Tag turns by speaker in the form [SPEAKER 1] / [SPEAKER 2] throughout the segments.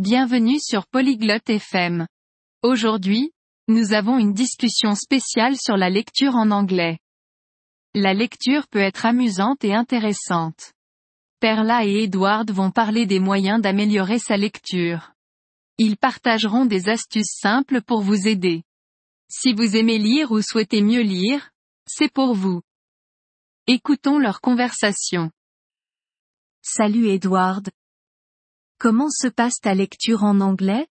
[SPEAKER 1] Bienvenue sur Polyglotte FM. Aujourd'hui, nous avons une discussion spéciale sur la lecture en anglais. La lecture peut être amusante et intéressante. Perla et Edward vont parler des moyens d'améliorer sa lecture. Ils partageront des astuces simples pour vous aider. Si vous aimez lire ou souhaitez mieux lire, c'est pour vous. Écoutons leur conversation.
[SPEAKER 2] Salut Edward. Comment se passe ta lecture en anglais?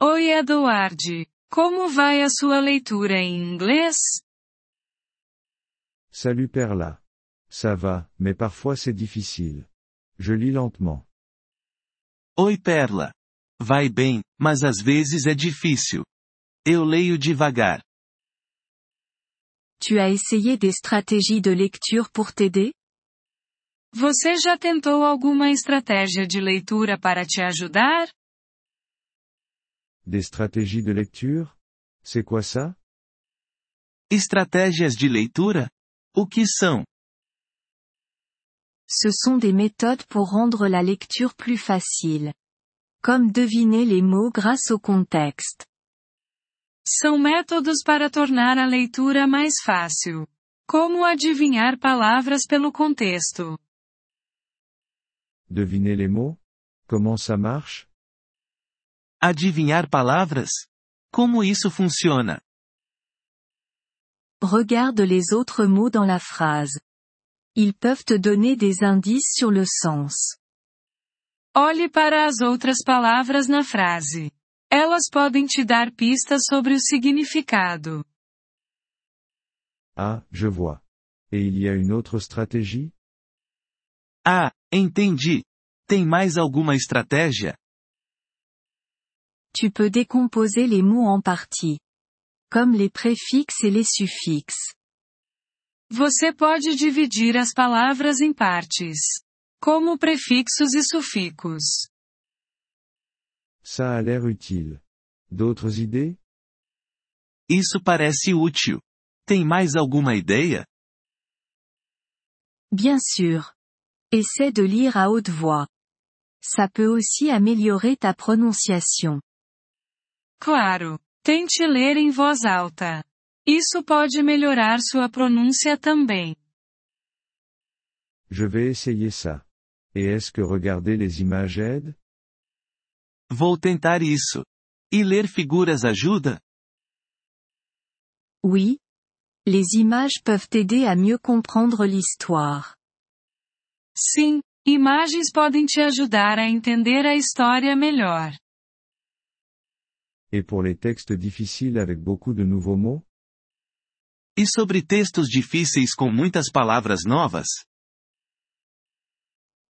[SPEAKER 3] Oi Edward, como vai a sua leitura em inglês?
[SPEAKER 4] Salut Perla. Ça va, mais parfois c'est difficile. Je lis lentement.
[SPEAKER 5] Oi Perla. Vai bem, mas às vezes é difícil. Eu leio devagar.
[SPEAKER 2] Tu as essayé des stratégies de lecture pour t'aider?
[SPEAKER 3] Você já tentou alguma estratégia de leitura para te ajudar?
[SPEAKER 4] Des stratégies de lecture? C'est quoi ça?
[SPEAKER 5] Estratégias de leitura? O que são?
[SPEAKER 2] Ce sont des méthodes pour rendre la lecture plus facile. Comme deviner les mots grâce au contexte.
[SPEAKER 3] São métodos para tornar a leitura mais fácil. Como adivinhar palavras pelo contexto?
[SPEAKER 4] Devinez les mots? Comment ça marche?
[SPEAKER 5] Adivinhar palavras? Como isso funciona?
[SPEAKER 2] Regarde les autres mots dans la phrase. Ils peuvent te donner des indices sur le sens.
[SPEAKER 3] Olhe para as outras palavras na frase. Elas podem te dar pistas sobre o significado.
[SPEAKER 4] Ah, je vois. Et il y a une autre stratégie?
[SPEAKER 5] Ah, entendi. Tem mais alguma estratégia?
[SPEAKER 2] Tu peux décomposer les mots en parties. Comme les préfixes et les suffixes.
[SPEAKER 3] Você pode dividir as palavras em partes. Como prefixos e sufixos.
[SPEAKER 4] Ça a l'air utile. D'autres idées?
[SPEAKER 5] Isso parece útil. Tem mais alguma ideia?
[SPEAKER 2] Bien sûr. Essaie de lire à haute voix. Ça peut aussi améliorer ta prononciation.
[SPEAKER 3] Claro. Tente ler em voz alta. Isso pode melhorar sua pronúncia também.
[SPEAKER 4] Je vais essayer ça. Et est-ce que regarder les images aide?
[SPEAKER 5] Vou tentar isso. E ler figuras ajuda?
[SPEAKER 2] Oui. Les images peuvent t'aider à mieux comprendre l'histoire.
[SPEAKER 3] Sim, imagens podem te ajudar a entender a história melhor.
[SPEAKER 4] Et pour les textes difficiles avec beaucoup de nouveaux mots?
[SPEAKER 5] E sobre textos difíceis com muitas palavras novas?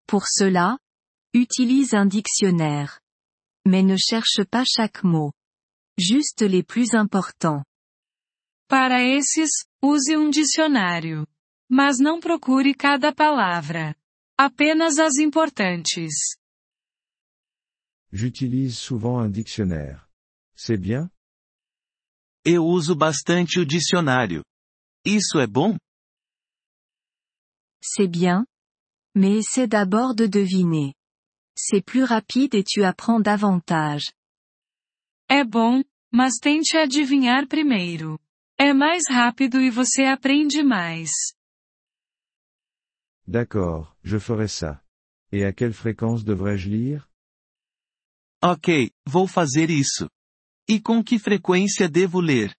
[SPEAKER 2] Pour cela, utilise un dictionnaire. Mais ne cherche pas chaque mot. Juste les plus importants.
[SPEAKER 3] Para esses, use um dicionário. Mas não procure cada palavra. Apenas as importantes.
[SPEAKER 4] J'utilise souvent un dictionnaire. C'est bien?
[SPEAKER 5] Eu uso bastante o dicionário. Isso é bom?
[SPEAKER 2] C'est bien. Mais essaie d'abord de deviner. C'est plus rapide et tu apprends davantage.
[SPEAKER 3] É bom, mas tente adivinhar primeiro. É mais rápido e você aprende mais.
[SPEAKER 4] D'accord, je ferai ça. Et à quelle fréquence devrais-je lire?
[SPEAKER 5] Ok, vou fazer isso. E com que frequência devo ler?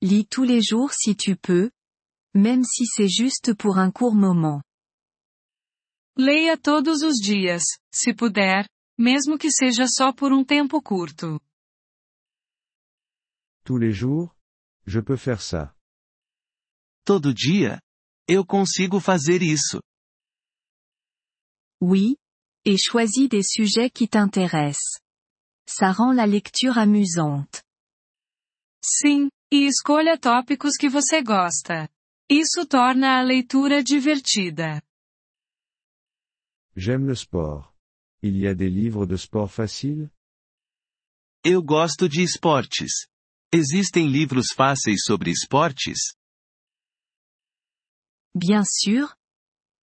[SPEAKER 2] Lis tous les jours si tu peux. Même si c'est juste pour un court moment.
[SPEAKER 3] Leia todos os dias, se puder, mesmo que seja só por um tempo curto.
[SPEAKER 4] Tous les jours? Je peux faire ça.
[SPEAKER 5] Todo dia? Eu consigo fazer isso.
[SPEAKER 2] Oui. Et choisis des sujets qui t'intéressent. Ça rend la lecture amusante.
[SPEAKER 3] Sim, e escolha tópicos que você gosta. Isso torna a leitura divertida.
[SPEAKER 4] J'aime le sport. Il y a des livres de sport faciles?
[SPEAKER 5] Eu gosto de esportes. Existem livros fáceis sobre esportes?
[SPEAKER 2] Bien sûr.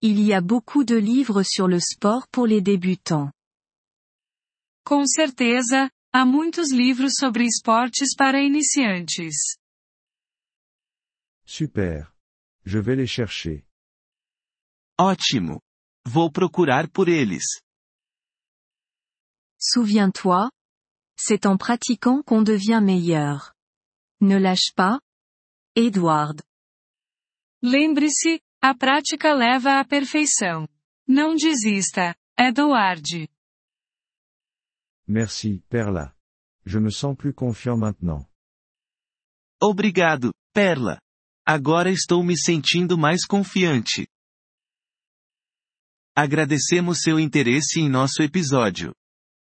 [SPEAKER 2] Il y a beaucoup de livres sur le sport pour les débutants.
[SPEAKER 3] Com certeza, há muitos livros sobre esportes para iniciantes.
[SPEAKER 4] Super. Je vais les chercher.
[SPEAKER 5] Ótimo. Vou procurar por eles.
[SPEAKER 2] Souviens-toi, c'est en pratiquant qu'on devient meilleur. Ne lâche pas. Edward.
[SPEAKER 3] Lembre-se, a prática leva à perfeição. Não desista, Edward.
[SPEAKER 4] Merci, Perla. Je me sens plus confiant maintenant.
[SPEAKER 5] Obrigado, Perla. Agora estou me sentindo mais confiante. Agradecemos seu interesse em nosso episódio.